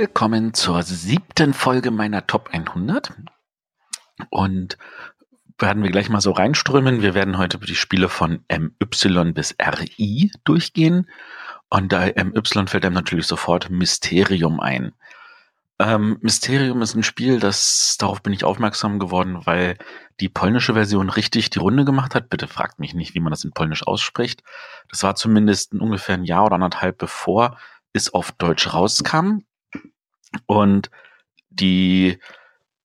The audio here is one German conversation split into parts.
willkommen zur siebten Folge meiner Top 100. Und werden wir gleich mal so reinströmen. Wir werden heute die Spiele von MY bis RI durchgehen. Und da MY fällt einem natürlich sofort Mysterium ein. Ähm, Mysterium ist ein Spiel, das darauf bin ich aufmerksam geworden, weil die polnische Version richtig die Runde gemacht hat. Bitte fragt mich nicht, wie man das in Polnisch ausspricht. Das war zumindest ungefähr ein Jahr oder anderthalb bevor es auf Deutsch rauskam. Und die,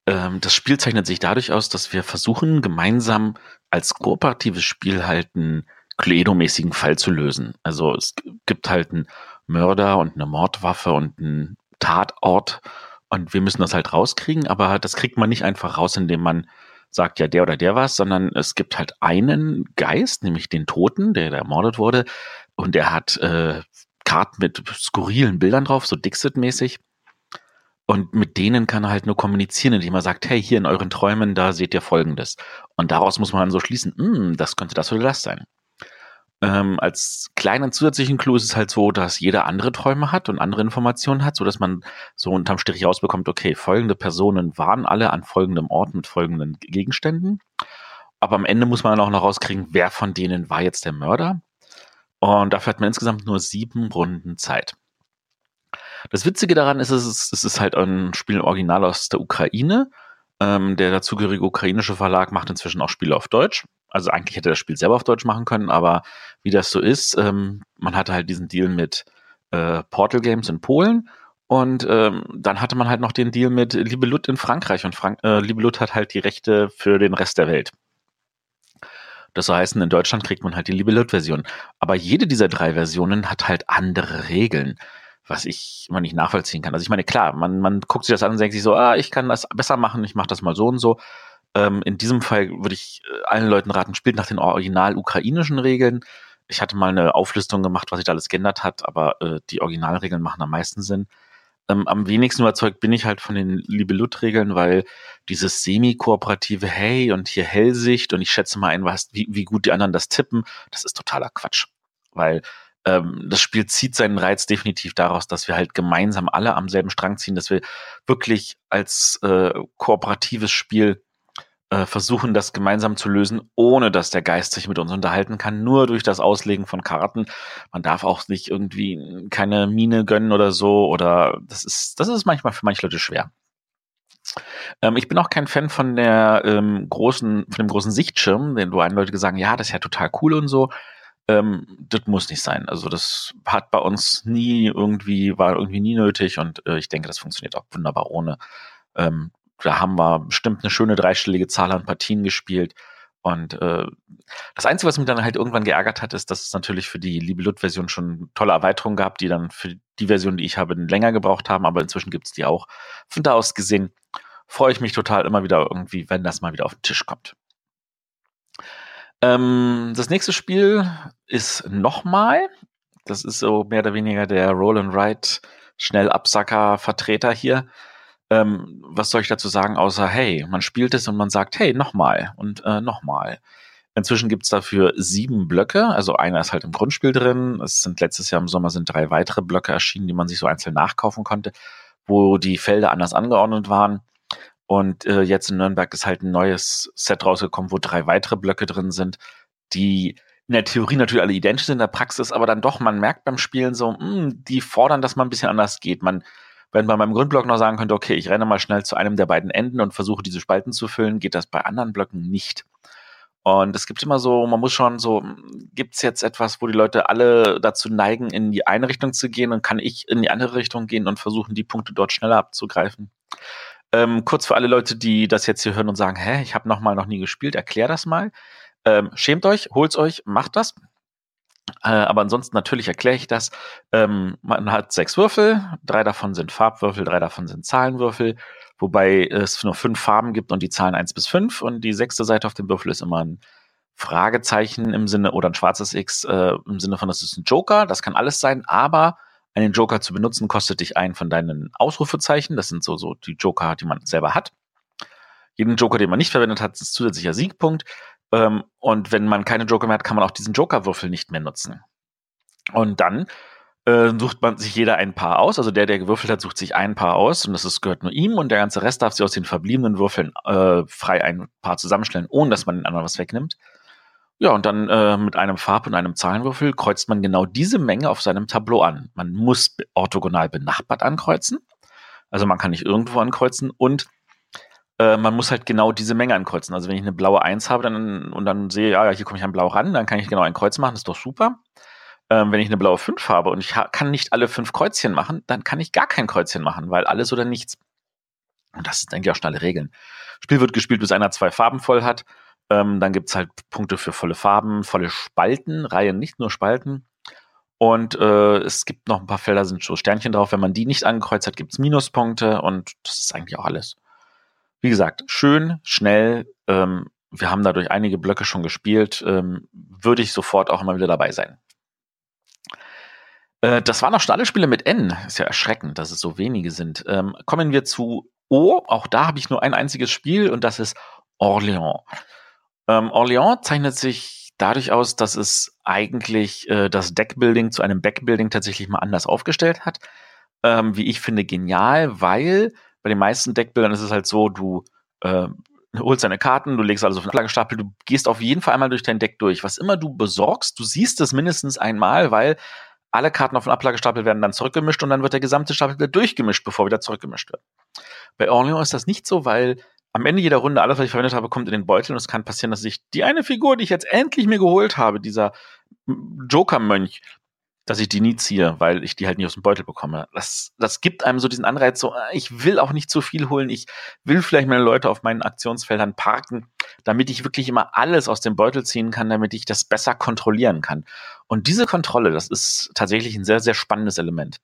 ähm, das Spiel zeichnet sich dadurch aus, dass wir versuchen, gemeinsam als kooperatives Spiel halt einen Cluedo-mäßigen Fall zu lösen. Also es gibt halt einen Mörder und eine Mordwaffe und einen Tatort und wir müssen das halt rauskriegen, aber das kriegt man nicht einfach raus, indem man sagt, ja, der oder der was, sondern es gibt halt einen Geist, nämlich den Toten, der, der ermordet wurde, und der hat äh, Karten mit skurrilen Bildern drauf, so Dixit-mäßig. Und mit denen kann er halt nur kommunizieren, indem er sagt, hey, hier in euren Träumen, da seht ihr Folgendes. Und daraus muss man dann so schließen, hm, das könnte das oder das sein. Ähm, als kleinen zusätzlichen Clou ist es halt so, dass jeder andere Träume hat und andere Informationen hat, so dass man so unterm Strich rausbekommt, okay, folgende Personen waren alle an folgendem Ort mit folgenden Gegenständen. Aber am Ende muss man dann auch noch rauskriegen, wer von denen war jetzt der Mörder. Und dafür hat man insgesamt nur sieben Runden Zeit. Das Witzige daran ist, es ist, es ist halt ein Spiel im Original aus der Ukraine. Ähm, der dazugehörige ukrainische Verlag macht inzwischen auch Spiele auf Deutsch. Also eigentlich hätte das Spiel selber auf Deutsch machen können, aber wie das so ist, ähm, man hatte halt diesen Deal mit äh, Portal Games in Polen und ähm, dann hatte man halt noch den Deal mit Liebe Lut in Frankreich und Frank äh, Liebe Lut hat halt die Rechte für den Rest der Welt. Das heißt, in Deutschland kriegt man halt die Liebe Lut-Version. Aber jede dieser drei Versionen hat halt andere Regeln was ich immer nicht nachvollziehen kann. Also ich meine, klar, man, man guckt sich das an und denkt sich so, ah, ich kann das besser machen, ich mache das mal so und so. Ähm, in diesem Fall würde ich äh, allen Leuten raten, spielt nach den original ukrainischen Regeln. Ich hatte mal eine Auflistung gemacht, was sich da alles geändert hat, aber äh, die Originalregeln machen am meisten Sinn. Ähm, am wenigsten überzeugt bin ich halt von den Libelut-Regeln, weil dieses semi-kooperative Hey und hier Hellsicht und ich schätze mal ein, was, wie, wie gut die anderen das tippen, das ist totaler Quatsch. Weil ähm, das Spiel zieht seinen Reiz definitiv daraus, dass wir halt gemeinsam alle am selben Strang ziehen, dass wir wirklich als äh, kooperatives Spiel äh, versuchen, das gemeinsam zu lösen, ohne dass der Geist sich mit uns unterhalten kann, nur durch das Auslegen von Karten. Man darf auch nicht irgendwie keine Mine gönnen oder so, oder das ist, das ist manchmal für manche Leute schwer. Ähm, ich bin auch kein Fan von der ähm, großen, von dem großen Sichtschirm, den wo einen Leute sagen, ja, das ist ja total cool und so. Ähm, das muss nicht sein. Also das hat bei uns nie irgendwie, war irgendwie nie nötig und äh, ich denke, das funktioniert auch wunderbar ohne. Ähm, da haben wir bestimmt eine schöne dreistellige Zahl an Partien gespielt. Und äh, das Einzige, was mich dann halt irgendwann geärgert hat, ist, dass es natürlich für die Liebe Lut-Version schon tolle Erweiterungen gab, die dann für die Version, die ich habe, länger gebraucht haben, aber inzwischen gibt's die auch. Von da aus gesehen freue ich mich total immer wieder irgendwie, wenn das mal wieder auf den Tisch kommt. Ähm, das nächste Spiel ist nochmal. Das ist so mehr oder weniger der Roll and Ride Schnellabsacker-Vertreter hier. Ähm, was soll ich dazu sagen, außer hey, man spielt es und man sagt, hey, nochmal und äh, nochmal. Inzwischen gibt's dafür sieben Blöcke, also einer ist halt im Grundspiel drin. Es sind letztes Jahr im Sommer sind drei weitere Blöcke erschienen, die man sich so einzeln nachkaufen konnte, wo die Felder anders angeordnet waren. Und äh, jetzt in Nürnberg ist halt ein neues Set rausgekommen, wo drei weitere Blöcke drin sind, die in der Theorie natürlich alle identisch sind, in der Praxis aber dann doch, man merkt beim Spielen so, mh, hm, die fordern, dass man ein bisschen anders geht. Man, wenn man beim Grundblock noch sagen könnte, okay, ich renne mal schnell zu einem der beiden Enden und versuche diese Spalten zu füllen, geht das bei anderen Blöcken nicht. Und es gibt immer so, man muss schon so, gibt's jetzt etwas, wo die Leute alle dazu neigen, in die eine Richtung zu gehen und kann ich in die andere Richtung gehen und versuchen, die Punkte dort schneller abzugreifen? Ähm, kurz für alle Leute, die das jetzt hier hören und sagen, hä, ich habe noch mal noch nie gespielt, erklär das mal. Ähm, schämt euch, holt's euch, macht das. Äh, aber ansonsten natürlich erkläre ich das. Ähm, man hat sechs Würfel, drei davon sind Farbwürfel, drei davon sind Zahlenwürfel, wobei es nur fünf Farben gibt und die Zahlen eins bis fünf und die sechste Seite auf dem Würfel ist immer ein Fragezeichen im Sinne oder ein schwarzes X äh, im Sinne von, das ist ein Joker, das kann alles sein, aber einen Joker zu benutzen kostet dich einen von deinen Ausrufezeichen. Das sind so, so die Joker, die man selber hat. Jeden Joker, den man nicht verwendet hat, ist zusätzlicher Siegpunkt. Ähm, und wenn man keine Joker mehr hat, kann man auch diesen Jokerwürfel nicht mehr nutzen. Und dann äh, sucht man sich jeder ein Paar aus. Also der, der gewürfelt hat, sucht sich ein Paar aus und das ist, gehört nur ihm und der ganze Rest darf sich aus den verbliebenen Würfeln äh, frei ein Paar zusammenstellen, ohne dass man den anderen was wegnimmt. Ja, und dann äh, mit einem Farb- und einem Zahlenwürfel kreuzt man genau diese Menge auf seinem Tableau an. Man muss orthogonal benachbart ankreuzen. Also man kann nicht irgendwo ankreuzen und äh, man muss halt genau diese Menge ankreuzen. Also wenn ich eine blaue 1 habe dann, und dann sehe, ja, hier komme ich an blau ran, dann kann ich genau ein Kreuz machen, ist doch super. Ähm, wenn ich eine blaue 5 habe und ich kann nicht alle fünf Kreuzchen machen, dann kann ich gar kein Kreuzchen machen, weil alles oder nichts. Und das sind eigentlich auch schnelle Regeln. Spiel wird gespielt, bis einer zwei Farben voll hat. Ähm, dann gibt's halt Punkte für volle Farben, volle Spalten, Reihen, nicht nur Spalten. Und äh, es gibt noch ein paar Felder, sind so Sternchen drauf. Wenn man die nicht angekreuzt hat, gibt's Minuspunkte und das ist eigentlich auch alles. Wie gesagt, schön, schnell. Ähm, wir haben dadurch einige Blöcke schon gespielt. Ähm, würde ich sofort auch immer wieder dabei sein. Äh, das waren auch schon alle Spiele mit N. Ist ja erschreckend, dass es so wenige sind. Ähm, kommen wir zu O. Auch da habe ich nur ein einziges Spiel und das ist Orléans. Ähm, Orléans zeichnet sich dadurch aus, dass es eigentlich äh, das Deckbuilding zu einem Backbuilding tatsächlich mal anders aufgestellt hat. Ähm, wie ich finde, genial, weil bei den meisten Deckbildern ist es halt so, du äh, holst deine Karten, du legst alles auf den Ablagestapel, du gehst auf jeden Fall einmal durch dein Deck durch. Was immer du besorgst, du siehst es mindestens einmal, weil alle Karten auf den Ablagestapel werden dann zurückgemischt und dann wird der gesamte Stapel wieder durchgemischt, bevor wieder zurückgemischt wird. Bei Orleans ist das nicht so, weil am Ende jeder Runde alles, was ich verwendet habe, kommt in den Beutel und es kann passieren, dass ich die eine Figur, die ich jetzt endlich mir geholt habe, dieser Joker-Mönch, dass ich die nie ziehe, weil ich die halt nicht aus dem Beutel bekomme. Das, das gibt einem so diesen Anreiz, so, äh, ich will auch nicht zu viel holen, ich will vielleicht meine Leute auf meinen Aktionsfeldern parken, damit ich wirklich immer alles aus dem Beutel ziehen kann, damit ich das besser kontrollieren kann. Und diese Kontrolle, das ist tatsächlich ein sehr, sehr spannendes Element.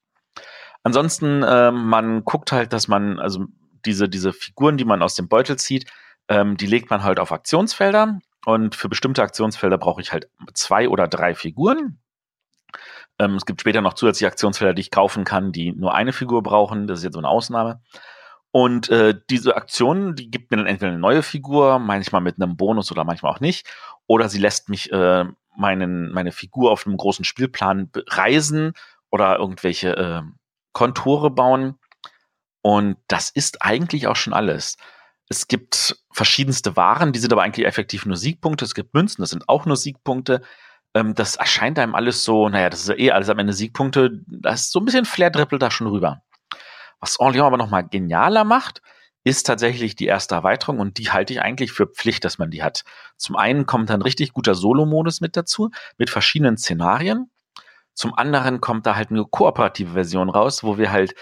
Ansonsten, äh, man guckt halt, dass man, also diese, diese Figuren, die man aus dem Beutel zieht, ähm, die legt man halt auf Aktionsfelder. Und für bestimmte Aktionsfelder brauche ich halt zwei oder drei Figuren. Ähm, es gibt später noch zusätzliche Aktionsfelder, die ich kaufen kann, die nur eine Figur brauchen. Das ist jetzt so eine Ausnahme. Und äh, diese Aktion, die gibt mir dann entweder eine neue Figur, manchmal mit einem Bonus oder manchmal auch nicht. Oder sie lässt mich äh, meinen, meine Figur auf einem großen Spielplan reisen oder irgendwelche äh, Kontore bauen. Und das ist eigentlich auch schon alles. Es gibt verschiedenste Waren, die sind aber eigentlich effektiv nur Siegpunkte. Es gibt Münzen, das sind auch nur Siegpunkte. Ähm, das erscheint einem alles so, naja, das ist ja eh alles am Ende Siegpunkte. Da ist so ein bisschen Flair drippelt da schon rüber. Was Orléans aber nochmal genialer macht, ist tatsächlich die erste Erweiterung und die halte ich eigentlich für Pflicht, dass man die hat. Zum einen kommt dann richtig guter Solo-Modus mit dazu, mit verschiedenen Szenarien. Zum anderen kommt da halt eine kooperative Version raus, wo wir halt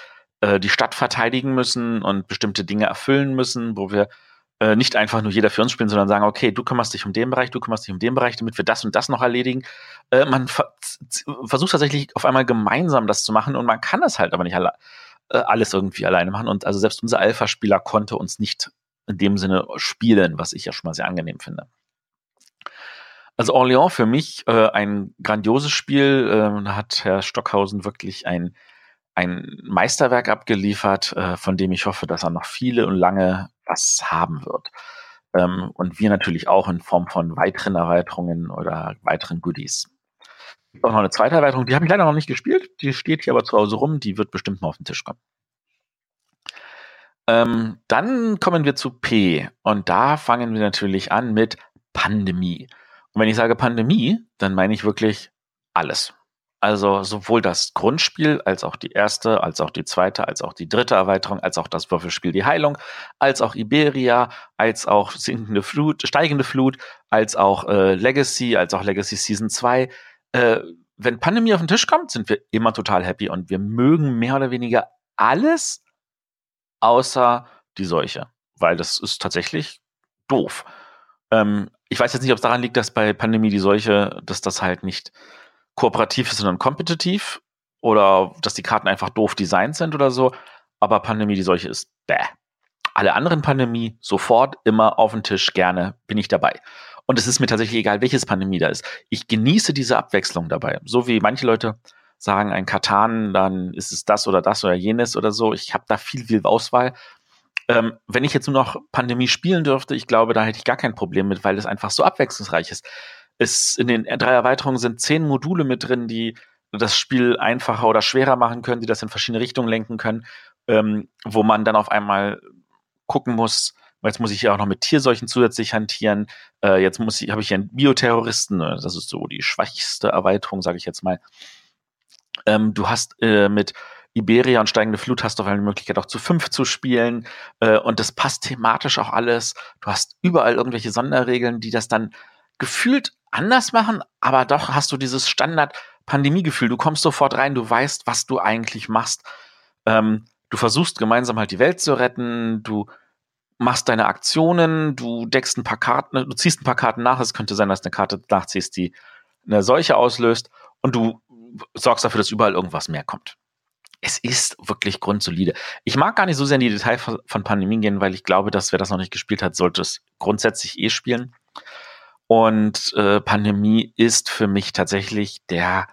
äh, die Stadt verteidigen müssen und bestimmte Dinge erfüllen müssen, wo wir äh, nicht einfach nur jeder für uns spielen, sondern sagen, okay, du kümmerst dich um den Bereich, du kümmerst dich um den Bereich, damit wir das und das noch erledigen. Äh, man ver versucht tatsächlich auf einmal gemeinsam das zu machen und man kann das halt aber nicht alle, äh, alles irgendwie alleine machen. Und also selbst unser Alpha-Spieler konnte uns nicht in dem Sinne spielen, was ich ja schon mal sehr angenehm finde. Also Orléans für mich äh, ein grandioses Spiel. Äh, da hat Herr Stockhausen wirklich ein, ein Meisterwerk abgeliefert, äh, von dem ich hoffe, dass er noch viele und lange was haben wird. Ähm, und wir natürlich auch in Form von weiteren Erweiterungen oder weiteren Goodies. Auch noch eine zweite Erweiterung, die habe ich leider noch nicht gespielt. Die steht hier aber zu Hause rum. Die wird bestimmt mal auf den Tisch kommen. Ähm, dann kommen wir zu P. Und da fangen wir natürlich an mit Pandemie. Und wenn ich sage Pandemie, dann meine ich wirklich alles. Also sowohl das Grundspiel als auch die erste, als auch die zweite, als auch die dritte Erweiterung, als auch das Würfelspiel Die Heilung, als auch Iberia, als auch sinkende Flut, steigende Flut, als auch äh, Legacy, als auch Legacy Season 2. Äh, wenn Pandemie auf den Tisch kommt, sind wir immer total happy und wir mögen mehr oder weniger alles außer die Seuche, weil das ist tatsächlich doof. Ähm, ich weiß jetzt nicht, ob es daran liegt, dass bei Pandemie die Seuche, dass das halt nicht kooperativ ist, sondern kompetitiv oder dass die Karten einfach doof designt sind oder so. Aber Pandemie die Seuche ist bäh. Alle anderen Pandemie sofort immer auf den Tisch gerne bin ich dabei. Und es ist mir tatsächlich egal, welches Pandemie da ist. Ich genieße diese Abwechslung dabei. So wie manche Leute sagen, ein Katan, dann ist es das oder das oder jenes oder so. Ich habe da viel, viel Auswahl. Ähm, wenn ich jetzt nur noch Pandemie spielen dürfte, ich glaube, da hätte ich gar kein Problem mit, weil es einfach so abwechslungsreich ist. Es, in den drei Erweiterungen sind zehn Module mit drin, die das Spiel einfacher oder schwerer machen können, die das in verschiedene Richtungen lenken können, ähm, wo man dann auf einmal gucken muss, jetzt muss ich ja auch noch mit Tierseuchen zusätzlich hantieren. Äh, jetzt muss ich, habe ich hier einen Bioterroristen, äh, das ist so die schwächste Erweiterung, sage ich jetzt mal. Ähm, du hast äh, mit Iberia und steigende Flut hast du auf einmal die Möglichkeit auch zu fünf zu spielen äh, und das passt thematisch auch alles. Du hast überall irgendwelche Sonderregeln, die das dann gefühlt anders machen, aber doch hast du dieses Standard-Pandemie-Gefühl. Du kommst sofort rein, du weißt, was du eigentlich machst. Ähm, du versuchst gemeinsam halt die Welt zu retten, du machst deine Aktionen, du deckst ein paar Karten, du ziehst ein paar Karten nach. Es könnte sein, dass eine Karte nachziehst, die eine Seuche auslöst und du sorgst dafür, dass überall irgendwas mehr kommt. Es ist wirklich grundsolide. Ich mag gar nicht so sehr in die Details von Pandemien gehen, weil ich glaube, dass wer das noch nicht gespielt hat, sollte es grundsätzlich eh spielen. Und äh, Pandemie ist für mich tatsächlich der,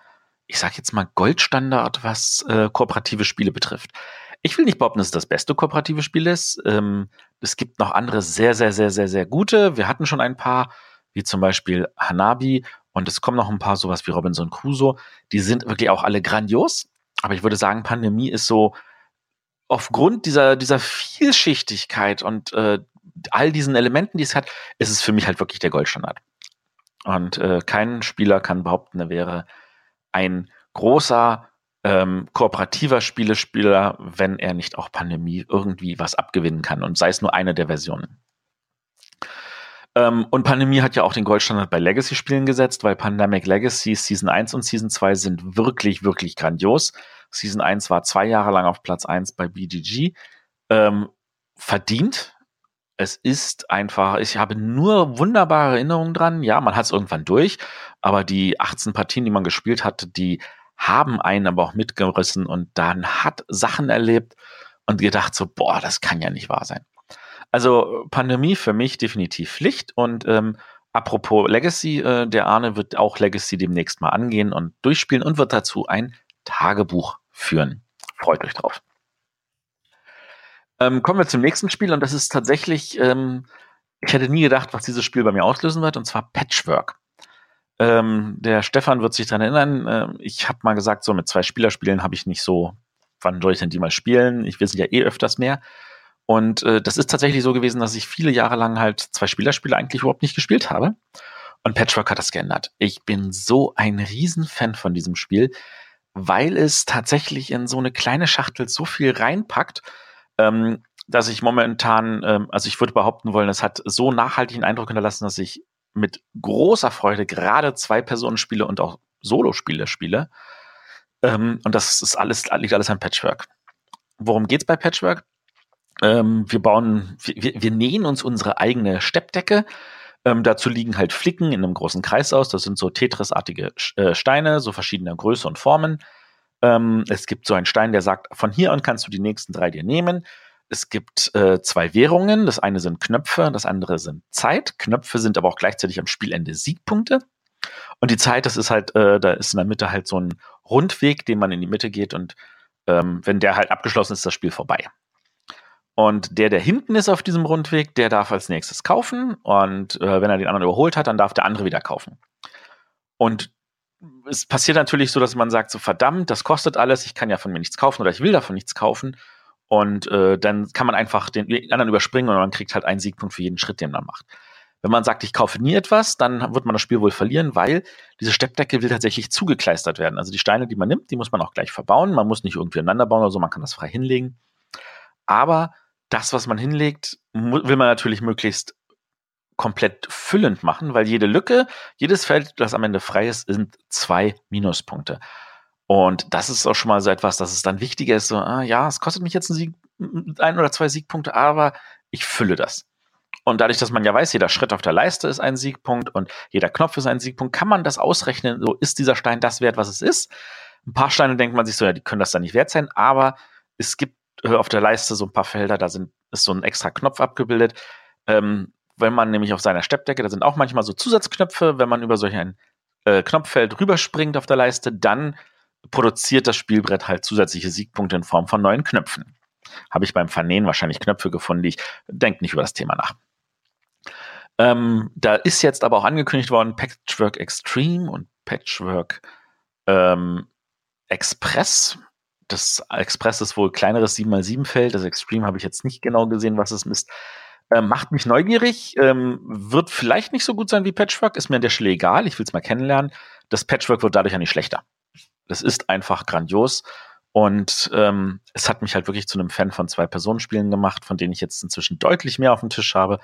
ich sag jetzt mal, Goldstandard, was äh, kooperative Spiele betrifft. Ich will nicht behaupten, dass es das beste kooperative Spiel ist. Ähm, es gibt noch andere sehr, sehr, sehr, sehr, sehr gute. Wir hatten schon ein paar, wie zum Beispiel Hanabi. Und es kommen noch ein paar, sowas wie Robinson Crusoe. Die sind wirklich auch alle grandios. Aber ich würde sagen, Pandemie ist so aufgrund dieser, dieser Vielschichtigkeit und äh, all diesen Elementen, die es hat, ist es für mich halt wirklich der Goldstandard. Und äh, kein Spieler kann behaupten, er wäre ein großer ähm, kooperativer Spielespieler, wenn er nicht auch Pandemie irgendwie was abgewinnen kann und sei es nur eine der Versionen. Ähm, und Pandemie hat ja auch den Goldstandard bei Legacy-Spielen gesetzt, weil Pandemic Legacy Season 1 und Season 2 sind wirklich, wirklich grandios. Season 1 war zwei Jahre lang auf Platz 1 bei BGG. Ähm, verdient. Es ist einfach, ich habe nur wunderbare Erinnerungen dran. Ja, man hat es irgendwann durch, aber die 18 Partien, die man gespielt hat, die haben einen aber auch mitgerissen und dann hat Sachen erlebt und gedacht so, boah, das kann ja nicht wahr sein. Also Pandemie für mich definitiv Pflicht und ähm, apropos Legacy, äh, der Arne wird auch Legacy demnächst mal angehen und durchspielen und wird dazu ein Tagebuch führen. Freut euch drauf. Ähm, kommen wir zum nächsten Spiel und das ist tatsächlich, ähm, ich hätte nie gedacht, was dieses Spiel bei mir auslösen wird, und zwar Patchwork. Ähm, der Stefan wird sich daran erinnern. Äh, ich habe mal gesagt, so mit zwei Spielerspielen habe ich nicht so, wann soll ich denn die mal spielen? Ich will sie ja eh öfters mehr. Und äh, das ist tatsächlich so gewesen, dass ich viele Jahre lang halt zwei Spielerspiele eigentlich überhaupt nicht gespielt habe. Und Patchwork hat das geändert. Ich bin so ein Riesenfan von diesem Spiel, weil es tatsächlich in so eine kleine Schachtel so viel reinpackt, ähm, dass ich momentan, ähm, also ich würde behaupten wollen, es hat so nachhaltigen Eindruck hinterlassen, dass ich mit großer Freude gerade Zwei-Personen-Spiele und auch Solo-Spiele spiele. Ähm, und das ist alles, liegt alles an Patchwork. Worum geht's bei Patchwork? Ähm, wir bauen, wir, wir nähen uns unsere eigene Steppdecke. Ähm, dazu liegen halt Flicken in einem großen Kreis aus. Das sind so Tetris-artige äh, Steine, so verschiedener Größe und Formen. Ähm, es gibt so einen Stein, der sagt, von hier an kannst du die nächsten drei dir nehmen. Es gibt äh, zwei Währungen. Das eine sind Knöpfe, das andere sind Zeit. Knöpfe sind aber auch gleichzeitig am Spielende Siegpunkte. Und die Zeit, das ist halt, äh, da ist in der Mitte halt so ein Rundweg, den man in die Mitte geht und ähm, wenn der halt abgeschlossen ist, ist das Spiel vorbei. Und der, der hinten ist auf diesem Rundweg, der darf als nächstes kaufen. Und äh, wenn er den anderen überholt hat, dann darf der andere wieder kaufen. Und es passiert natürlich so, dass man sagt, so verdammt, das kostet alles, ich kann ja von mir nichts kaufen oder ich will davon nichts kaufen. Und äh, dann kann man einfach den anderen überspringen und man kriegt halt einen Siegpunkt für jeden Schritt, den man macht. Wenn man sagt, ich kaufe nie etwas, dann wird man das Spiel wohl verlieren, weil diese Steppdecke will tatsächlich zugekleistert werden. Also die Steine, die man nimmt, die muss man auch gleich verbauen. Man muss nicht irgendwie ineinander bauen oder so, man kann das frei hinlegen. Aber das, was man hinlegt, will man natürlich möglichst komplett füllend machen, weil jede Lücke, jedes Feld, das am Ende frei ist, sind zwei Minuspunkte. Und das ist auch schon mal so etwas, dass es dann wichtiger ist, so, ah, ja, es kostet mich jetzt ein, Sieg, ein oder zwei Siegpunkte, aber ich fülle das. Und dadurch, dass man ja weiß, jeder Schritt auf der Leiste ist ein Siegpunkt und jeder Knopf ist ein Siegpunkt, kann man das ausrechnen, so ist dieser Stein das wert, was es ist. Ein paar Steine denkt man sich so, ja, die können das dann nicht wert sein, aber es gibt äh, auf der Leiste so ein paar Felder, da sind, ist so ein extra Knopf abgebildet. Ähm, wenn man nämlich auf seiner Steppdecke, da sind auch manchmal so Zusatzknöpfe, wenn man über solch ein äh, Knopffeld rüberspringt auf der Leiste, dann produziert das Spielbrett halt zusätzliche Siegpunkte in Form von neuen Knöpfen. Habe ich beim Vernähen wahrscheinlich Knöpfe gefunden, die ich denke nicht über das Thema nach. Ähm, da ist jetzt aber auch angekündigt worden Patchwork Extreme und Patchwork ähm, Express. Das Express ist wohl kleineres 7x7-Feld. Das Extreme habe ich jetzt nicht genau gesehen, was es misst. Äh, macht mich neugierig, ähm, wird vielleicht nicht so gut sein wie Patchwork, ist mir an der Stelle egal, ich will es mal kennenlernen. Das Patchwork wird dadurch ja nicht schlechter. Das ist einfach grandios. Und ähm, es hat mich halt wirklich zu einem Fan von Zwei-Personen-Spielen gemacht, von denen ich jetzt inzwischen deutlich mehr auf dem Tisch habe.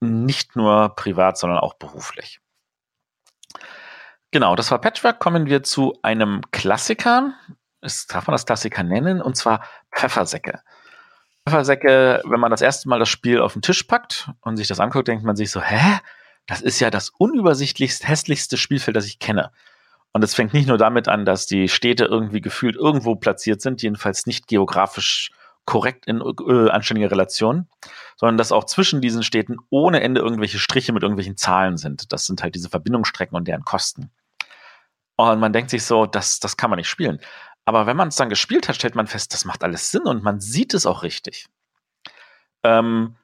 Nicht nur privat, sondern auch beruflich. Genau, das war Patchwork. Kommen wir zu einem Klassiker. Es darf man das Klassiker nennen, und zwar Pfeffersäcke. Pfeffersäcke, wenn man das erste Mal das Spiel auf den Tisch packt und sich das anguckt, denkt man sich so, hä? Das ist ja das unübersichtlichst hässlichste Spielfeld, das ich kenne. Und es fängt nicht nur damit an, dass die Städte irgendwie gefühlt irgendwo platziert sind, jedenfalls nicht geografisch korrekt in äh, anständiger Relation, sondern dass auch zwischen diesen Städten ohne Ende irgendwelche Striche mit irgendwelchen Zahlen sind. Das sind halt diese Verbindungsstrecken und deren Kosten. Und man denkt sich so, das, das kann man nicht spielen. Aber wenn man es dann gespielt hat, stellt man fest, das macht alles Sinn und man sieht es auch richtig. Ähm,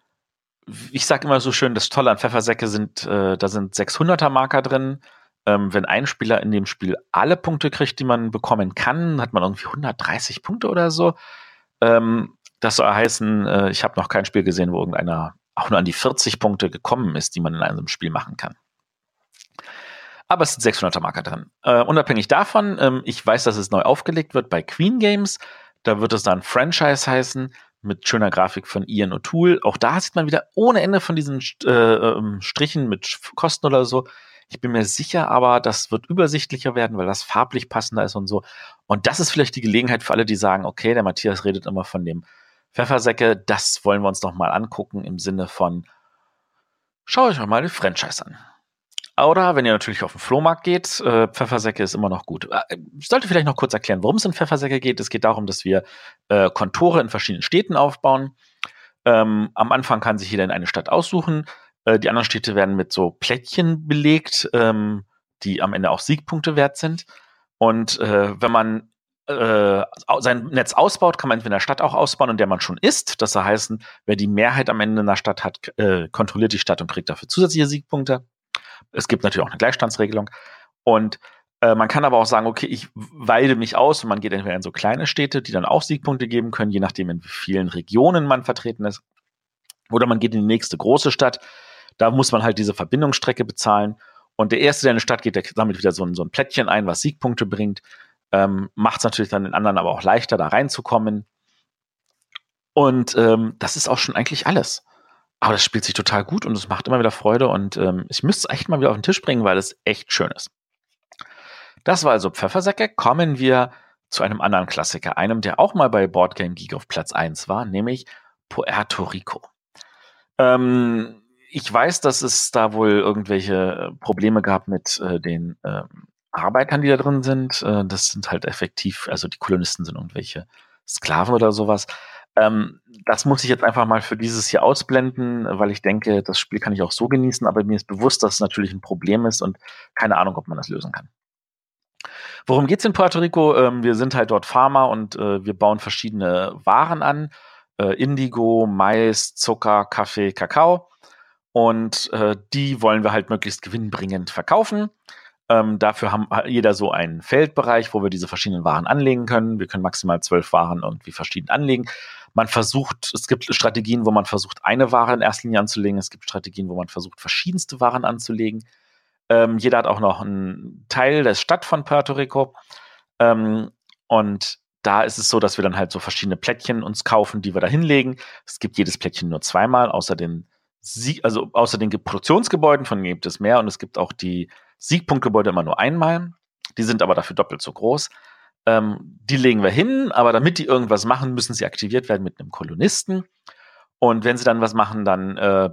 ich sage immer so schön, das Tolle an Pfeffersäcke sind, äh, da sind 600er Marker drin, ähm, wenn ein Spieler in dem Spiel alle Punkte kriegt, die man bekommen kann, hat man irgendwie 130 Punkte oder so. Ähm, das soll heißen, äh, ich habe noch kein Spiel gesehen, wo irgendeiner auch nur an die 40 Punkte gekommen ist, die man in einem Spiel machen kann. Aber es sind 600er Marker drin. Äh, unabhängig davon, ähm, ich weiß, dass es neu aufgelegt wird bei Queen Games. Da wird es dann Franchise heißen mit schöner Grafik von Ian O'Toole. Auch da sieht man wieder ohne Ende von diesen äh, ähm, Strichen mit Kosten oder so. Ich bin mir sicher, aber das wird übersichtlicher werden, weil das farblich passender ist und so. Und das ist vielleicht die Gelegenheit für alle, die sagen, okay, der Matthias redet immer von dem Pfeffersäcke, das wollen wir uns noch mal angucken im Sinne von, schaut euch mal die Franchise an. Oder wenn ihr natürlich auf den Flohmarkt geht, äh, Pfeffersäcke ist immer noch gut. Äh, ich sollte vielleicht noch kurz erklären, worum es in Pfeffersäcke geht. Es geht darum, dass wir äh, Kontore in verschiedenen Städten aufbauen. Ähm, am Anfang kann sich jeder in eine Stadt aussuchen. Äh, die anderen Städte werden mit so Plättchen belegt, ähm, die am Ende auch Siegpunkte wert sind. Und äh, wenn man äh, sein Netz ausbaut, kann man entweder in der Stadt auch ausbauen, in der man schon ist. Das heißt, wer die Mehrheit am Ende in der Stadt hat, kontrolliert die Stadt und kriegt dafür zusätzliche Siegpunkte. Es gibt natürlich auch eine Gleichstandsregelung. Und äh, man kann aber auch sagen, okay, ich weide mich aus und man geht entweder in so kleine Städte, die dann auch Siegpunkte geben können, je nachdem, in wie vielen Regionen man vertreten ist. Oder man geht in die nächste große Stadt, da muss man halt diese Verbindungsstrecke bezahlen. Und der Erste, der in die Stadt geht, der sammelt wieder so ein, so ein Plättchen ein, was Siegpunkte bringt. Ähm, Macht es natürlich dann den anderen aber auch leichter, da reinzukommen. Und ähm, das ist auch schon eigentlich alles. Aber das spielt sich total gut und es macht immer wieder Freude. Und ähm, ich müsste es echt mal wieder auf den Tisch bringen, weil es echt schön ist. Das war also Pfeffersäcke. Kommen wir zu einem anderen Klassiker, einem, der auch mal bei Boardgame Geek auf Platz 1 war, nämlich Puerto Rico. Ähm, ich weiß, dass es da wohl irgendwelche äh, Probleme gab mit äh, den äh, Arbeitern, die da drin sind. Äh, das sind halt effektiv, also die Kolonisten sind irgendwelche Sklaven oder sowas. Ähm, das muss ich jetzt einfach mal für dieses hier ausblenden, weil ich denke, das Spiel kann ich auch so genießen, aber mir ist bewusst, dass es natürlich ein Problem ist und keine Ahnung, ob man das lösen kann. Worum geht's in Puerto Rico? Ähm, wir sind halt dort Farmer und äh, wir bauen verschiedene Waren an. Äh, Indigo, Mais, Zucker, Kaffee, Kakao. Und äh, die wollen wir halt möglichst gewinnbringend verkaufen. Ähm, dafür haben jeder so einen Feldbereich, wo wir diese verschiedenen Waren anlegen können. Wir können maximal zwölf Waren irgendwie verschieden anlegen. Man versucht, es gibt Strategien, wo man versucht, eine Ware in erster Linie anzulegen. Es gibt Strategien, wo man versucht, verschiedenste Waren anzulegen. Ähm, jeder hat auch noch einen Teil der Stadt von Puerto Rico. Ähm, und da ist es so, dass wir dann halt so verschiedene Plättchen uns kaufen, die wir da hinlegen. Es gibt jedes Plättchen nur zweimal, außer den Sieg, also außer den Produktionsgebäuden, von denen gibt es mehr. Und es gibt auch die Siegpunktgebäude immer nur einmal. Die sind aber dafür doppelt so groß. Ähm, die legen wir hin, aber damit die irgendwas machen, müssen sie aktiviert werden mit einem Kolonisten. Und wenn sie dann was machen, dann äh,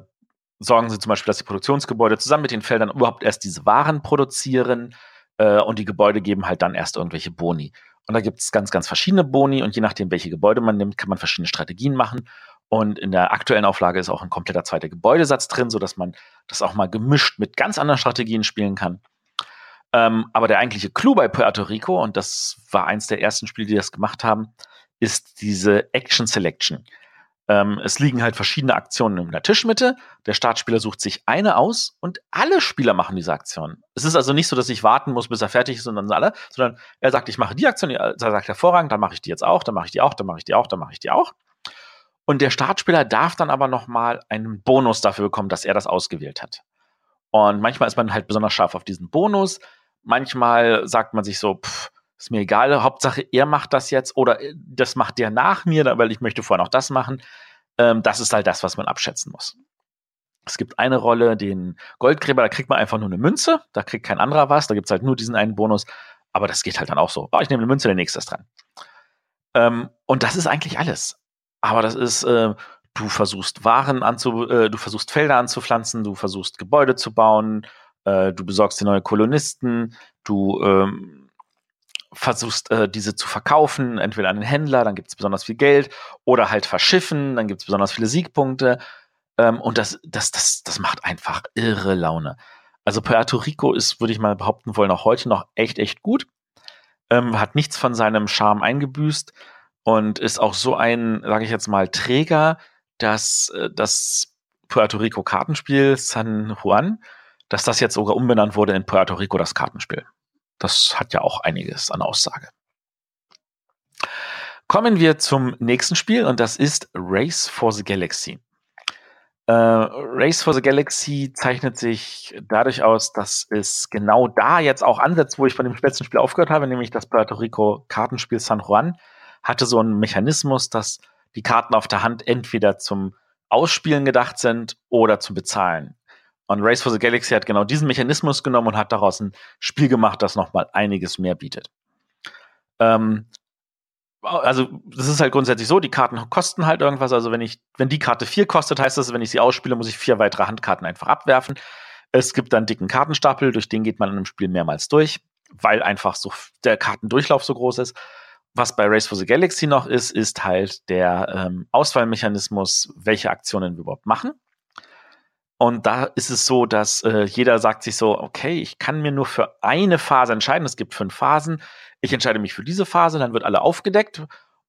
sorgen sie zum Beispiel, dass die Produktionsgebäude zusammen mit den Feldern überhaupt erst diese Waren produzieren äh, und die Gebäude geben halt dann erst irgendwelche Boni. Und da gibt es ganz, ganz verschiedene Boni und je nachdem, welche Gebäude man nimmt, kann man verschiedene Strategien machen. Und in der aktuellen Auflage ist auch ein kompletter zweiter Gebäudesatz drin, sodass man das auch mal gemischt mit ganz anderen Strategien spielen kann. Ähm, aber der eigentliche Clou bei Puerto Rico, und das war eins der ersten Spiele, die das gemacht haben, ist diese Action Selection. Ähm, es liegen halt verschiedene Aktionen in der Tischmitte. Der Startspieler sucht sich eine aus und alle Spieler machen diese Aktion. Es ist also nicht so, dass ich warten muss, bis er fertig ist und dann alle, sondern er sagt, ich mache die Aktion, er sagt hervorragend, dann mache ich die jetzt auch, dann mache ich die auch, dann mache ich die auch, dann mache ich die auch. Und der Startspieler darf dann aber nochmal einen Bonus dafür bekommen, dass er das ausgewählt hat. Und manchmal ist man halt besonders scharf auf diesen Bonus. Manchmal sagt man sich so, pff, ist mir egal, Hauptsache er macht das jetzt oder äh, das macht der nach mir, weil ich möchte vorher noch das machen. Ähm, das ist halt das, was man abschätzen muss. Es gibt eine Rolle, den Goldgräber, da kriegt man einfach nur eine Münze, da kriegt kein anderer was, da gibt es halt nur diesen einen Bonus, aber das geht halt dann auch so. Oh, ich nehme eine Münze, der nächste ist dran. Ähm, und das ist eigentlich alles. Aber das ist, äh, du versuchst Waren anzu, äh, du versuchst Felder anzupflanzen, du versuchst Gebäude zu bauen, äh, du besorgst dir neue Kolonisten, du ähm, versuchst, äh, diese zu verkaufen, entweder an den Händler, dann gibt es besonders viel Geld, oder halt verschiffen, dann gibt es besonders viele Siegpunkte. Ähm, und das, das, das, das macht einfach irre Laune. Also Puerto Rico ist, würde ich mal behaupten wollen, auch heute noch echt, echt gut. Ähm, hat nichts von seinem Charme eingebüßt und ist auch so ein, sage ich jetzt mal, Träger, dass äh, das Puerto Rico Kartenspiel San Juan, dass das jetzt sogar umbenannt wurde in Puerto Rico das Kartenspiel. Das hat ja auch einiges an Aussage. Kommen wir zum nächsten Spiel und das ist Race for the Galaxy. Äh, Race for the Galaxy zeichnet sich dadurch aus, dass es genau da jetzt auch ansetzt, wo ich von dem letzten Spiel aufgehört habe, nämlich das Puerto Rico Kartenspiel San Juan hatte so einen Mechanismus, dass die Karten auf der Hand entweder zum Ausspielen gedacht sind oder zum Bezahlen. Und Race for the Galaxy hat genau diesen Mechanismus genommen und hat daraus ein Spiel gemacht, das nochmal einiges mehr bietet. Ähm, also, das ist halt grundsätzlich so, die Karten kosten halt irgendwas. Also, wenn ich, wenn die Karte vier kostet, heißt das, wenn ich sie ausspiele, muss ich vier weitere Handkarten einfach abwerfen. Es gibt dann dicken Kartenstapel, durch den geht man in einem Spiel mehrmals durch, weil einfach so der Kartendurchlauf so groß ist. Was bei Race for the Galaxy noch ist, ist halt der ähm, Auswahlmechanismus, welche Aktionen wir überhaupt machen. Und da ist es so, dass äh, jeder sagt sich so, okay, ich kann mir nur für eine Phase entscheiden. Es gibt fünf Phasen. Ich entscheide mich für diese Phase, dann wird alle aufgedeckt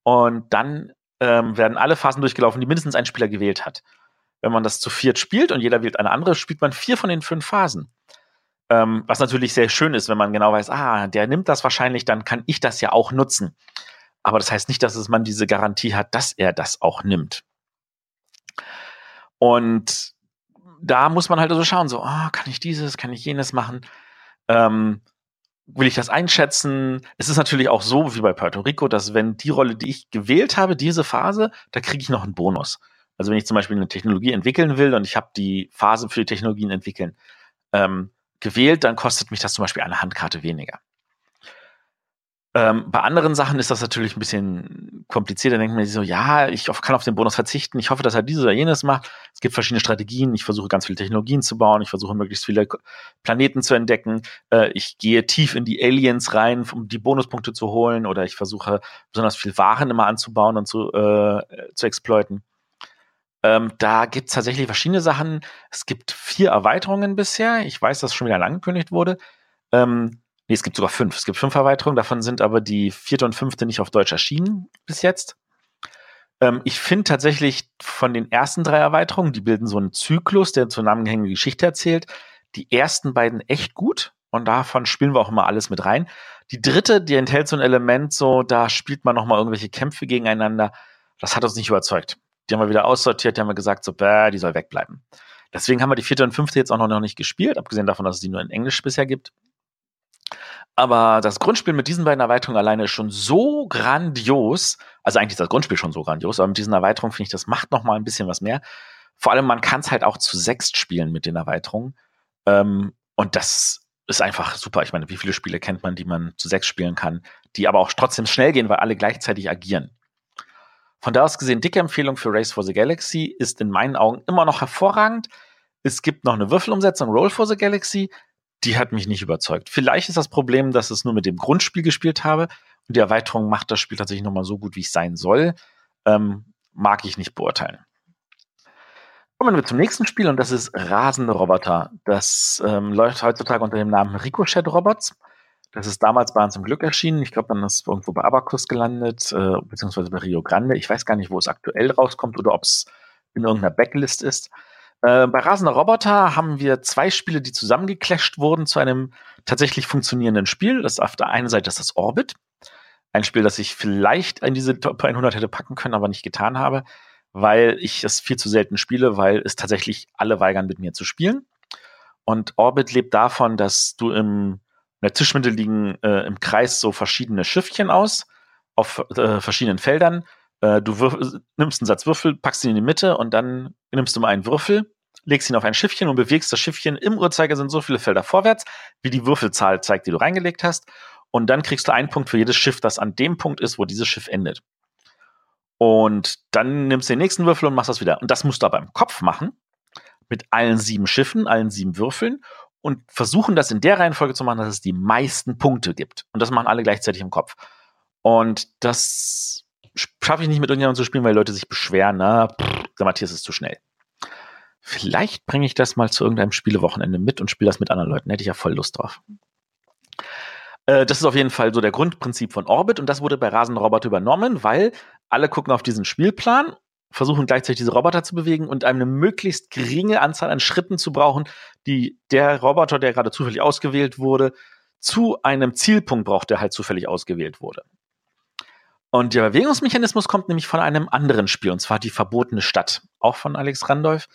und dann ähm, werden alle Phasen durchgelaufen, die mindestens ein Spieler gewählt hat. Wenn man das zu viert spielt und jeder wählt eine andere, spielt man vier von den fünf Phasen. Ähm, was natürlich sehr schön ist, wenn man genau weiß, ah, der nimmt das wahrscheinlich, dann kann ich das ja auch nutzen. Aber das heißt nicht, dass es man diese Garantie hat, dass er das auch nimmt. Und da muss man halt also schauen, so, oh, kann ich dieses, kann ich jenes machen? Ähm, will ich das einschätzen? Es ist natürlich auch so wie bei Puerto Rico, dass wenn die Rolle, die ich gewählt habe, diese Phase, da kriege ich noch einen Bonus. Also wenn ich zum Beispiel eine Technologie entwickeln will und ich habe die Phase für die Technologien entwickeln ähm, gewählt, dann kostet mich das zum Beispiel eine Handkarte weniger. Ähm, bei anderen Sachen ist das natürlich ein bisschen komplizierter. Da denkt man sich so, ja, ich kann auf den Bonus verzichten. Ich hoffe, dass er dieses oder jenes macht. Es gibt verschiedene Strategien. Ich versuche ganz viele Technologien zu bauen. Ich versuche möglichst viele Planeten zu entdecken. Äh, ich gehe tief in die Aliens rein, um die Bonuspunkte zu holen. Oder ich versuche besonders viel Waren immer anzubauen und zu, äh, zu exploiten. Ähm, da gibt es tatsächlich verschiedene Sachen. Es gibt vier Erweiterungen bisher. Ich weiß, dass schon wieder angekündigt wurde. Ähm, Nee, es gibt sogar fünf. Es gibt fünf Erweiterungen, davon sind aber die vierte und fünfte nicht auf Deutsch erschienen bis jetzt. Ähm, ich finde tatsächlich von den ersten drei Erweiterungen, die bilden so einen Zyklus, der zusammenhängende Geschichte erzählt, die ersten beiden echt gut und davon spielen wir auch immer alles mit rein. Die dritte, die enthält so ein Element, so da spielt man nochmal irgendwelche Kämpfe gegeneinander. Das hat uns nicht überzeugt. Die haben wir wieder aussortiert, die haben wir gesagt, so, bäh, die soll wegbleiben. Deswegen haben wir die vierte und fünfte jetzt auch noch nicht gespielt, abgesehen davon, dass es die nur in Englisch bisher gibt. Aber das Grundspiel mit diesen beiden Erweiterungen alleine ist schon so grandios. Also eigentlich ist das Grundspiel schon so grandios, aber mit diesen Erweiterungen finde ich, das macht noch mal ein bisschen was mehr. Vor allem, man kann es halt auch zu sechst spielen mit den Erweiterungen. Ähm, und das ist einfach super. Ich meine, wie viele Spiele kennt man, die man zu sechs spielen kann, die aber auch trotzdem schnell gehen, weil alle gleichzeitig agieren. Von da aus gesehen, dicke Empfehlung für Race for the Galaxy ist in meinen Augen immer noch hervorragend. Es gibt noch eine Würfelumsetzung, Roll for the Galaxy die hat mich nicht überzeugt. Vielleicht ist das Problem, dass ich es nur mit dem Grundspiel gespielt habe und die Erweiterung macht das Spiel tatsächlich nochmal so gut, wie es sein soll. Ähm, mag ich nicht beurteilen. Kommen wir zum nächsten Spiel und das ist Rasende Roboter. Das ähm, läuft heutzutage unter dem Namen Ricochet Robots. Das ist damals bei uns im Glück erschienen. Ich glaube, dann ist es irgendwo bei Abacus gelandet, äh, beziehungsweise bei Rio Grande. Ich weiß gar nicht, wo es aktuell rauskommt oder ob es in irgendeiner Backlist ist. Äh, bei Rasender Roboter haben wir zwei Spiele, die zusammengeclasht wurden zu einem tatsächlich funktionierenden Spiel. Das ist auf der einen Seite ist das Orbit. Ein Spiel, das ich vielleicht in diese Top 100 hätte packen können, aber nicht getan habe, weil ich es viel zu selten spiele, weil es tatsächlich alle weigern, mit mir zu spielen. Und Orbit lebt davon, dass du im in der Tischmitte liegen äh, im Kreis so verschiedene Schiffchen aus auf äh, verschiedenen Feldern. Äh, du nimmst einen Satz Würfel, packst ihn in die Mitte und dann nimmst du mal einen Würfel, legst ihn auf ein Schiffchen und bewegst das Schiffchen im Uhrzeigersinn so viele Felder vorwärts, wie die Würfelzahl zeigt, die du reingelegt hast. Und dann kriegst du einen Punkt für jedes Schiff, das an dem Punkt ist, wo dieses Schiff endet. Und dann nimmst du den nächsten Würfel und machst das wieder. Und das musst du aber im Kopf machen. Mit allen sieben Schiffen, allen sieben Würfeln und versuchen das in der Reihenfolge zu machen, dass es die meisten Punkte gibt. Und das machen alle gleichzeitig im Kopf. Und das schaffe ich nicht mit irgendjemandem zu spielen, weil Leute sich beschweren, na, pff, der Matthias ist zu schnell. Vielleicht bringe ich das mal zu irgendeinem Spielewochenende mit und spiele das mit anderen Leuten. Hätte ich ja voll Lust drauf. Äh, das ist auf jeden Fall so der Grundprinzip von Orbit und das wurde bei Rasenroboter übernommen, weil alle gucken auf diesen Spielplan versuchen gleichzeitig diese Roboter zu bewegen und eine möglichst geringe Anzahl an Schritten zu brauchen, die der Roboter, der gerade zufällig ausgewählt wurde, zu einem Zielpunkt braucht, der halt zufällig ausgewählt wurde. Und der Bewegungsmechanismus kommt nämlich von einem anderen Spiel, und zwar die Verbotene Stadt, auch von Alex Randolph.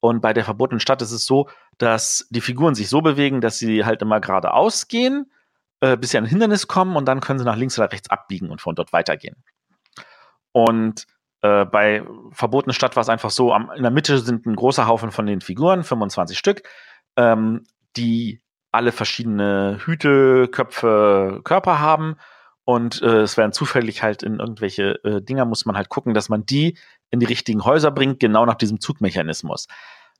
Und bei der Verbotenen Stadt ist es so, dass die Figuren sich so bewegen, dass sie halt immer geradeaus gehen, äh, bis sie an ein Hindernis kommen und dann können sie nach links oder rechts abbiegen und von dort weitergehen. Und äh, bei Verbotene Stadt war es einfach so, am, in der Mitte sind ein großer Haufen von den Figuren, 25 Stück, ähm, die alle verschiedene Hüte, Köpfe, Körper haben. Und äh, es werden zufällig halt in irgendwelche äh, Dinger, muss man halt gucken, dass man die in die richtigen Häuser bringt, genau nach diesem Zugmechanismus.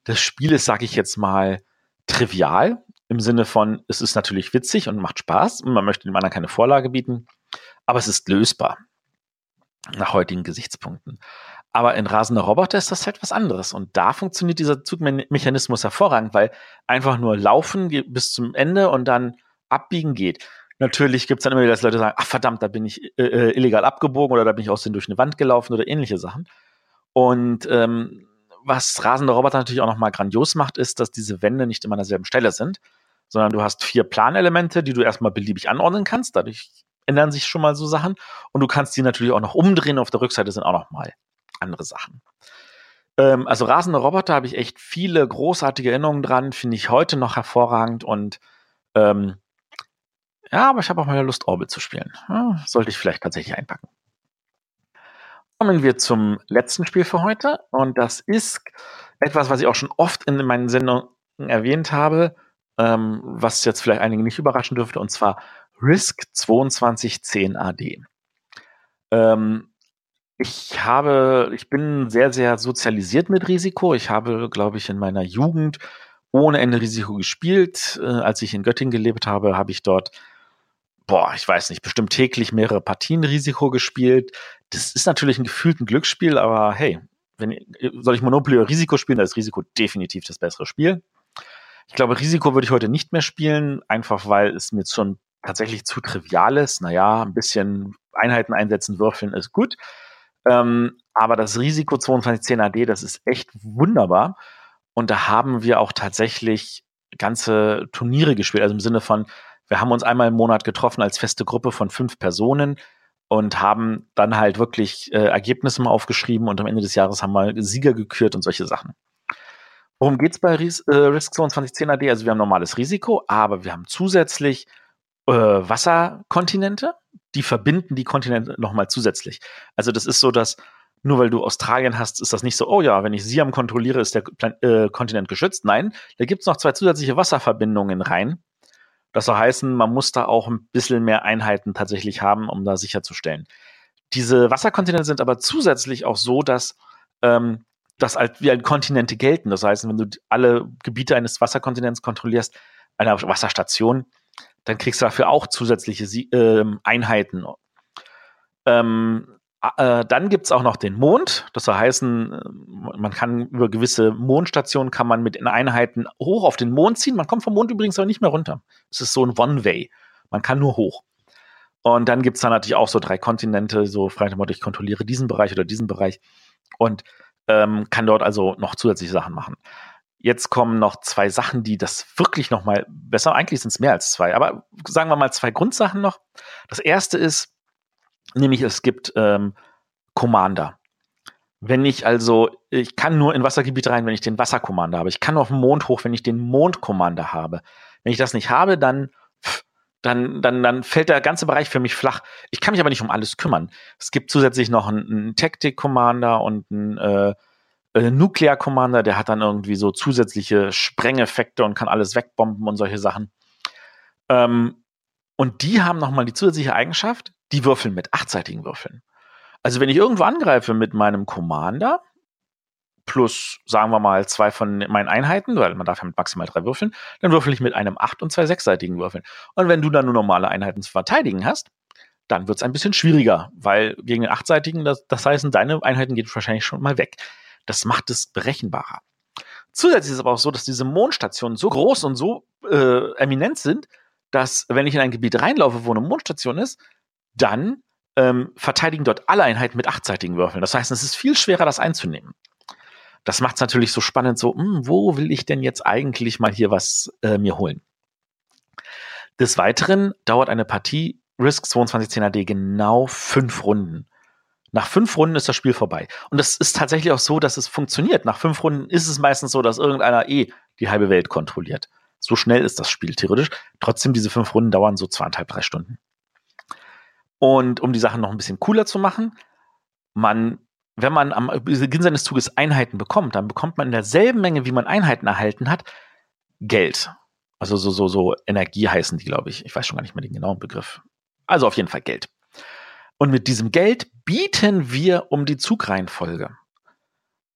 Das Spiel ist, sage ich jetzt mal, trivial, im Sinne von, es ist natürlich witzig und macht Spaß und man möchte dem anderen keine Vorlage bieten, aber es ist lösbar nach heutigen Gesichtspunkten. Aber in rasender Roboter ist das halt was anderes. Und da funktioniert dieser Zugmechanismus hervorragend, weil einfach nur laufen bis zum Ende und dann abbiegen geht. Natürlich gibt es dann immer wieder, dass Leute sagen, ach verdammt, da bin ich äh, äh, illegal abgebogen oder da bin ich aussehen durch eine Wand gelaufen oder ähnliche Sachen. Und ähm, was rasende Roboter natürlich auch nochmal grandios macht, ist, dass diese Wände nicht immer an derselben Stelle sind, sondern du hast vier Planelemente, die du erstmal beliebig anordnen kannst. Dadurch ändern sich schon mal so Sachen. Und du kannst die natürlich auch noch umdrehen. Auf der Rückseite sind auch noch mal andere Sachen. Ähm, also rasende Roboter habe ich echt viele großartige Erinnerungen dran. Finde ich heute noch hervorragend. Und ähm, ja, aber ich habe auch mal Lust, Orbit zu spielen. Ja, sollte ich vielleicht tatsächlich einpacken. Kommen wir zum letzten Spiel für heute. Und das ist etwas, was ich auch schon oft in meinen Sendungen erwähnt habe, ähm, was jetzt vielleicht einige nicht überraschen dürfte, und zwar Risk 2210 AD. Ähm, ich habe, ich bin sehr, sehr sozialisiert mit Risiko. Ich habe, glaube ich, in meiner Jugend ohne Ende Risiko gespielt. Äh, als ich in Göttingen gelebt habe, habe ich dort, boah, ich weiß nicht, bestimmt täglich mehrere Partien Risiko gespielt. Das ist natürlich ein gefühlten Glücksspiel, aber hey, wenn, soll ich Monopoly oder Risiko spielen, da ist Risiko definitiv das bessere Spiel. Ich glaube, Risiko würde ich heute nicht mehr spielen, einfach weil es mir schon tatsächlich zu trivial ist. Naja, ein bisschen Einheiten einsetzen, würfeln ist gut. Ähm, aber das Risiko 2210 AD, das ist echt wunderbar. Und da haben wir auch tatsächlich ganze Turniere gespielt. Also im Sinne von, wir haben uns einmal im Monat getroffen als feste Gruppe von fünf Personen und haben dann halt wirklich äh, Ergebnisse mal aufgeschrieben und am Ende des Jahres haben wir Sieger gekürt und solche Sachen. Worum geht's bei Ries äh, Risk 2210 AD? Also wir haben normales Risiko, aber wir haben zusätzlich äh, Wasserkontinente, die verbinden die Kontinente nochmal zusätzlich. Also das ist so, dass nur weil du Australien hast, ist das nicht so, oh ja, wenn ich Siam kontrolliere, ist der Plan äh, Kontinent geschützt. Nein, da gibt's noch zwei zusätzliche Wasserverbindungen rein. Das soll heißen, man muss da auch ein bisschen mehr Einheiten tatsächlich haben, um da sicherzustellen. Diese Wasserkontinente sind aber zusätzlich auch so, dass ähm, das als wie ein Kontinente gelten. Das heißt, wenn du alle Gebiete eines Wasserkontinents kontrollierst, einer Wasserstation, dann kriegst du dafür auch zusätzliche ähm, Einheiten. Ähm, äh, dann gibt's auch noch den Mond. Das soll heißen, äh, man kann über gewisse Mondstationen kann man mit Einheiten hoch auf den Mond ziehen. Man kommt vom Mond übrigens aber nicht mehr runter. Es ist so ein One-Way. Man kann nur hoch. Und dann gibt's da natürlich auch so drei Kontinente, so frei Motto, ich kontrolliere diesen Bereich oder diesen Bereich und ähm, kann dort also noch zusätzliche Sachen machen. Jetzt kommen noch zwei Sachen, die das wirklich noch mal besser, eigentlich sind es mehr als zwei, aber sagen wir mal zwei Grundsachen noch. Das erste ist, nämlich es gibt ähm, Commander. Wenn ich also, ich kann nur in Wassergebiet rein, wenn ich den Wasserkommander habe. Ich kann nur auf den Mond hoch, wenn ich den Mondkommander habe. Wenn ich das nicht habe, dann dann, dann, dann fällt der ganze Bereich für mich flach. Ich kann mich aber nicht um alles kümmern. Es gibt zusätzlich noch einen, einen Tactic Commander und einen äh, äh, Nuclear Commander, der hat dann irgendwie so zusätzliche Sprengeffekte und kann alles wegbomben und solche Sachen. Ähm, und die haben nochmal die zusätzliche Eigenschaft, die würfeln mit achtseitigen Würfeln. Also wenn ich irgendwo angreife mit meinem Commander, plus, sagen wir mal, zwei von meinen Einheiten, weil man darf ja mit maximal drei würfeln, dann würfel ich mit einem acht- und zwei sechsseitigen Würfeln. Und wenn du dann nur normale Einheiten zu verteidigen hast, dann wird es ein bisschen schwieriger, weil gegen den achtseitigen, das, das heißt, deine Einheiten geht wahrscheinlich schon mal weg. Das macht es berechenbarer. Zusätzlich ist es aber auch so, dass diese Mondstationen so groß und so äh, eminent sind, dass wenn ich in ein Gebiet reinlaufe, wo eine Mondstation ist, dann ähm, verteidigen dort alle Einheiten mit achtseitigen Würfeln. Das heißt, es ist viel schwerer, das einzunehmen. Das macht es natürlich so spannend, so, mh, hm, wo will ich denn jetzt eigentlich mal hier was äh, mir holen? Des Weiteren dauert eine Partie Risk 2210 AD genau fünf Runden. Nach fünf Runden ist das Spiel vorbei. Und das ist tatsächlich auch so, dass es funktioniert. Nach fünf Runden ist es meistens so, dass irgendeiner eh die halbe Welt kontrolliert. So schnell ist das Spiel theoretisch. Trotzdem, diese fünf Runden dauern so zweieinhalb, drei Stunden. Und um die Sachen noch ein bisschen cooler zu machen, man, wenn man am Beginn seines Zuges Einheiten bekommt, dann bekommt man in derselben Menge, wie man Einheiten erhalten hat, Geld. Also so, so, so Energie heißen die, glaube ich. Ich weiß schon gar nicht mehr den genauen Begriff. Also auf jeden Fall Geld. Und mit diesem Geld bieten wir um die Zugreihenfolge.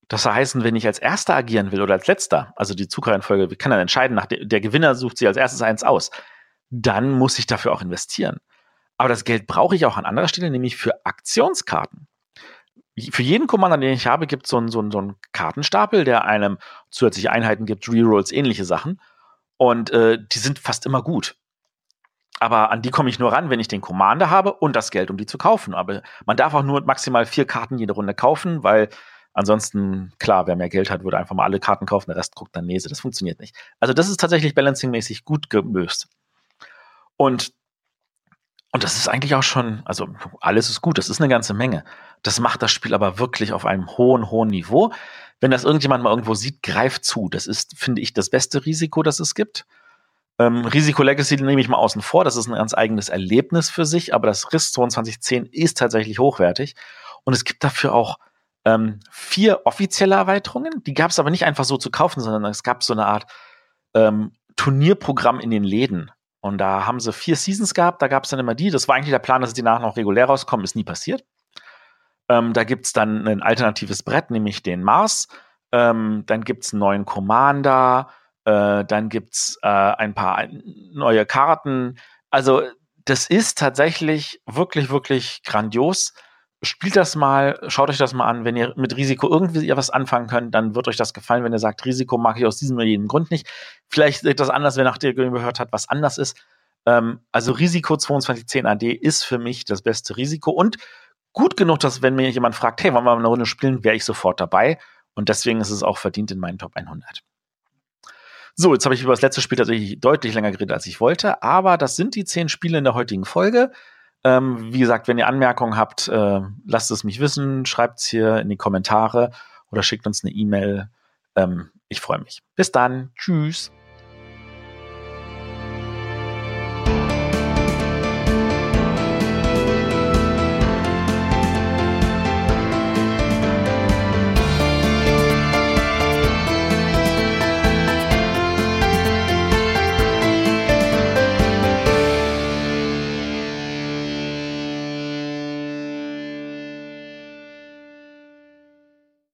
Das heißt, wenn ich als Erster agieren will oder als Letzter, also die Zugreihenfolge, wir können dann entscheiden, nach der, der Gewinner sucht sich als erstes eins aus, dann muss ich dafür auch investieren. Aber das Geld brauche ich auch an anderer Stelle, nämlich für Aktionskarten. Für jeden Commander, den ich habe, gibt es so einen, so, so einen Kartenstapel, der einem zusätzliche Einheiten gibt, Rerolls, ähnliche Sachen. Und äh, die sind fast immer gut. Aber an die komme ich nur ran, wenn ich den Commander habe und das Geld, um die zu kaufen. Aber man darf auch nur maximal vier Karten jede Runde kaufen, weil ansonsten, klar, wer mehr Geld hat, würde einfach mal alle Karten kaufen, der Rest guckt dann Nese. Das funktioniert nicht. Also das ist tatsächlich balancingmäßig gut gelöst. Und und das ist eigentlich auch schon, also alles ist gut, das ist eine ganze Menge. Das macht das Spiel aber wirklich auf einem hohen, hohen Niveau. Wenn das irgendjemand mal irgendwo sieht, greift zu. Das ist, finde ich, das beste Risiko, das es gibt. Ähm, Risiko Legacy nehme ich mal außen vor, das ist ein ganz eigenes Erlebnis für sich, aber das RIS 2210 ist tatsächlich hochwertig. Und es gibt dafür auch ähm, vier offizielle Erweiterungen. Die gab es aber nicht einfach so zu kaufen, sondern es gab so eine Art ähm, Turnierprogramm in den Läden. Und da haben sie vier Seasons gehabt, da gab es dann immer die. Das war eigentlich der Plan, dass die nachher noch regulär rauskommen, ist nie passiert. Ähm, da gibt es dann ein alternatives Brett, nämlich den Mars. Ähm, dann gibt es einen neuen Commander, äh, dann gibt's äh, ein paar neue Karten. Also das ist tatsächlich wirklich, wirklich grandios. Spielt das mal, schaut euch das mal an. Wenn ihr mit Risiko irgendwie ihr was anfangen könnt, dann wird euch das gefallen. Wenn ihr sagt, Risiko mag ich aus diesem oder jenem Grund nicht. Vielleicht ist das anders, wenn nachdem ihr gehört hat, was anders ist. Ähm, also Risiko 2210 AD ist für mich das beste Risiko und gut genug, dass wenn mir jemand fragt, hey, wollen wir mal eine Runde spielen, wäre ich sofort dabei. Und deswegen ist es auch verdient in meinen Top 100. So, jetzt habe ich über das letzte Spiel tatsächlich deutlich länger geredet, als ich wollte, aber das sind die zehn Spiele in der heutigen Folge. Ähm, wie gesagt, wenn ihr Anmerkungen habt, äh, lasst es mich wissen, schreibt es hier in die Kommentare oder schickt uns eine E-Mail. Ähm, ich freue mich. Bis dann. Tschüss.